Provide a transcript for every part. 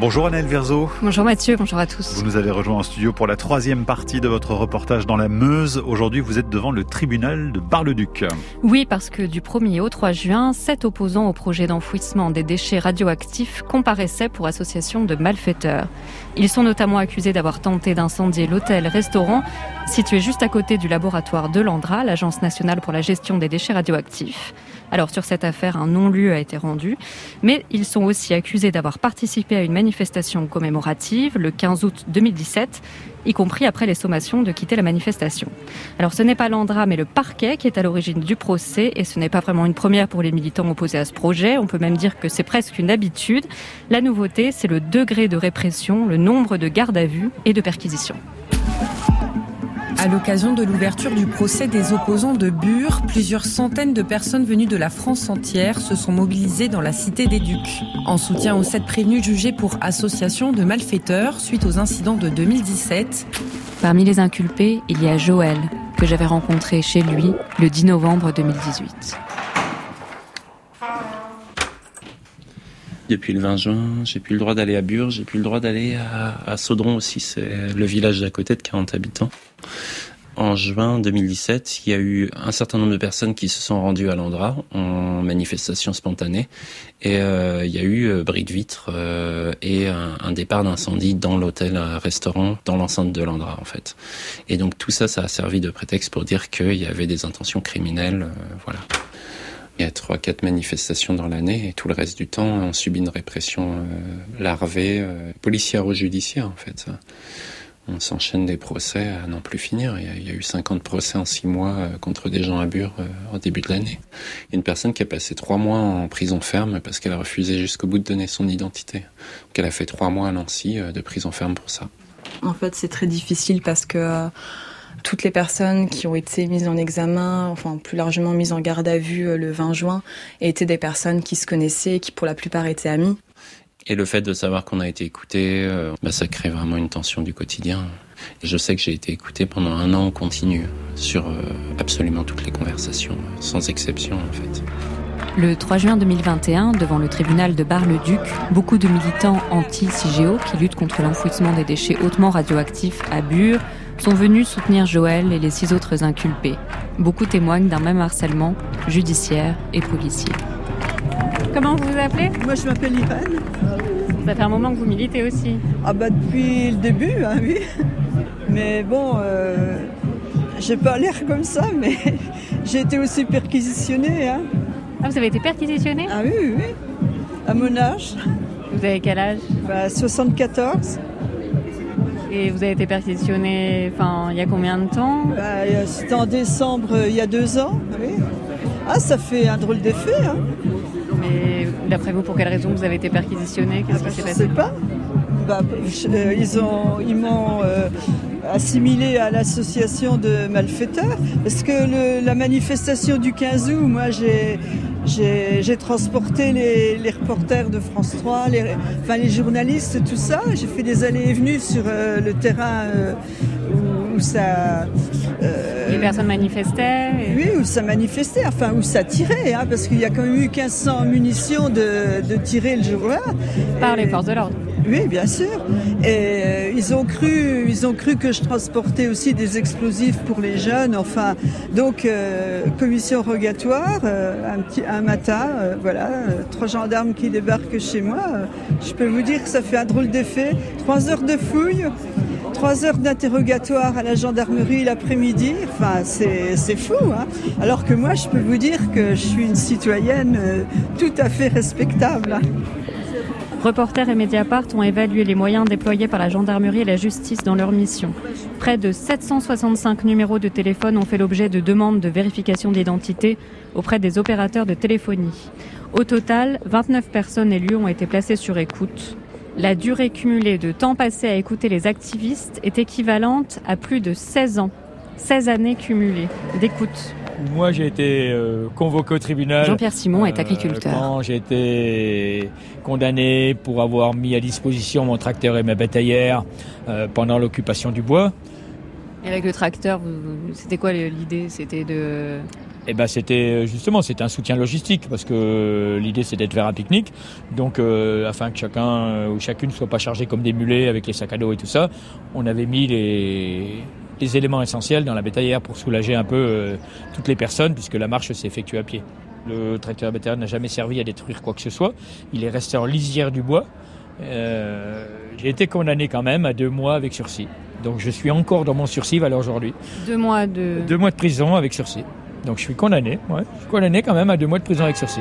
Bonjour Annelle Verzo. Bonjour Mathieu, bonjour à tous. Vous nous avez rejoint en studio pour la troisième partie de votre reportage dans la Meuse. Aujourd'hui, vous êtes devant le tribunal de Bar-le-Duc. Oui, parce que du 1er au 3 juin, sept opposants au projet d'enfouissement des déchets radioactifs comparaissaient pour association de malfaiteurs. Ils sont notamment accusés d'avoir tenté d'incendier l'hôtel-restaurant situé juste à côté du laboratoire de l'Andra, l'Agence nationale pour la gestion des déchets radioactifs. Alors sur cette affaire, un non-lieu a été rendu, mais ils sont aussi accusés d'avoir participé à une manifestation commémorative le 15 août 2017, y compris après les sommations de quitter la manifestation. Alors ce n'est pas l'Andra, mais le parquet qui est à l'origine du procès, et ce n'est pas vraiment une première pour les militants opposés à ce projet, on peut même dire que c'est presque une habitude. La nouveauté, c'est le degré de répression, le nombre de gardes à vue et de perquisitions. À l'occasion de l'ouverture du procès des opposants de Bure, plusieurs centaines de personnes venues de la France entière se sont mobilisées dans la cité des Ducs, en soutien aux sept prévenus jugés pour association de malfaiteurs suite aux incidents de 2017. Parmi les inculpés, il y a Joël, que j'avais rencontré chez lui le 10 novembre 2018. Depuis le 20 juin, j'ai plus le droit d'aller à Bure, j'ai plus le droit d'aller à, Saudron aussi, c'est le village d'à côté de 40 habitants. En juin 2017, il y a eu un certain nombre de personnes qui se sont rendues à l'Andra en manifestation spontanée et euh, il y a eu euh, bris de vitres euh, et un, un départ d'incendie dans l'hôtel-restaurant dans l'enceinte de l'Andra en fait. Et donc tout ça, ça a servi de prétexte pour dire qu'il y avait des intentions criminelles, euh, voilà. Il y a trois, quatre manifestations dans l'année et tout le reste du temps, on subit une répression euh, larvée, euh, policière ou judiciaire en fait. On s'enchaîne des procès à n'en plus finir. Il y, a, eu 50 procès en six mois euh, contre des gens à Bure euh, au début de l'année. Une personne qui a passé trois mois en prison ferme parce qu'elle a refusé jusqu'au bout de donner son identité. Donc elle a fait trois mois à Nancy euh, de prison ferme pour ça. En fait, c'est très difficile parce que toutes les personnes qui ont été mises en examen, enfin plus largement mises en garde à vue le 20 juin, étaient des personnes qui se connaissaient et qui pour la plupart étaient amies. Et le fait de savoir qu'on a été écouté, euh, bah, ça crée vraiment une tension du quotidien. Et je sais que j'ai été écouté pendant un an en continu sur euh, absolument toutes les conversations, sans exception en fait. Le 3 juin 2021, devant le tribunal de Bar-le-Duc, beaucoup de militants anti-CIGEO qui luttent contre l'enfouissement des déchets hautement radioactifs à Bure sont venus soutenir Joël et les six autres inculpés. Beaucoup témoignent d'un même harcèlement judiciaire et policier. Comment vous vous appelez? Moi je m'appelle Irène. Ça fait un moment que vous militez aussi Ah bah depuis le début, hein, oui. Mais bon, euh, j'ai pas l'air comme ça, mais j'ai été aussi perquisitionnée. Hein. Ah, vous avez été perquisitionné Ah oui, oui, oui. À mon âge. Vous avez quel âge? Bah, 74. Et vous avez été perquisitionné, enfin, il y a combien de temps bah, C'était en décembre, il y a deux ans. Oui. Ah, ça fait un drôle d'effet. Hein. Mais d'après vous, pour quelle raison vous avez été perquisitionné? Qu'est-ce ah bah, qui s'est passé? Je sais pas. Bah, euh, ils ont, ils m'ont euh, assimilé à l'association de malfaiteurs parce que la manifestation du 15 août, moi j'ai transporté les, reporters de France 3, les, journalistes, tout ça. J'ai fait des allées et venues sur euh, le terrain euh, où, ça. Euh, les personnes manifestaient et... Oui, où ça manifestait, enfin où ça tirait, hein, parce qu'il y a quand même eu 1500 munitions de, de tirer le jour-là. Par les forces de l'ordre. Oui, bien sûr. Et euh, ils ont cru, ils ont cru que je transportais aussi des explosifs pour les jeunes. Enfin, donc euh, commission rogatoire, euh, un petit, un matin, euh, voilà, trois gendarmes qui débarquent chez moi. je peux vous dire que ça fait un drôle d'effet. Trois heures de fouille. Trois heures d'interrogatoire à la gendarmerie l'après-midi, enfin c'est fou. Hein Alors que moi, je peux vous dire que je suis une citoyenne euh, tout à fait respectable. Reporters et Mediapart ont évalué les moyens déployés par la gendarmerie et la justice dans leur mission. Près de 765 numéros de téléphone ont fait l'objet de demandes de vérification d'identité auprès des opérateurs de téléphonie. Au total, 29 personnes élues ont été placées sur écoute. La durée cumulée de temps passé à écouter les activistes est équivalente à plus de 16 ans. 16 années cumulées d'écoute. Moi, j'ai été euh, convoqué au tribunal. Jean-Pierre Simon est agriculteur. Euh, quand j'ai été condamné pour avoir mis à disposition mon tracteur et ma bétaillère euh, pendant l'occupation du bois. Et avec le tracteur, c'était quoi l'idée? C'était de eh ben c'était justement c'était un soutien logistique parce que l'idée c'était de faire un pique-nique donc afin que chacun ou chacune soit pas chargé comme des mulets avec les sacs à dos et tout ça on avait mis les les éléments essentiels dans la bétaillère pour soulager un peu toutes les personnes puisque la marche s'est effectuée à pied. Le tracteur bétaillère n'a jamais servi à détruire quoi que ce soit. Il est resté en lisière du bois. Euh, j'ai été condamné quand même à deux mois avec sursis. Donc je suis encore dans mon sursis à aujourd'hui. Deux mois de... Deux mois de prison avec sursis. Donc je suis condamné, ouais. Je suis condamné quand même à deux mois de prison avec sursis.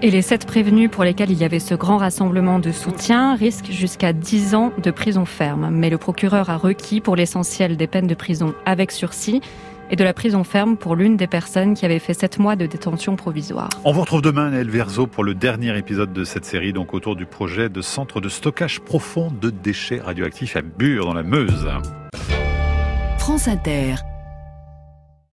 Et les sept prévenus pour lesquels il y avait ce grand rassemblement de soutien risquent jusqu'à dix ans de prison ferme. Mais le procureur a requis pour l'essentiel des peines de prison avec sursis et de la prison ferme pour l'une des personnes qui avait fait sept mois de détention provisoire. On vous retrouve demain, Naël Verzo, pour le dernier épisode de cette série, donc autour du projet de centre de stockage profond de déchets radioactifs à Bure, dans la Meuse. France Inter.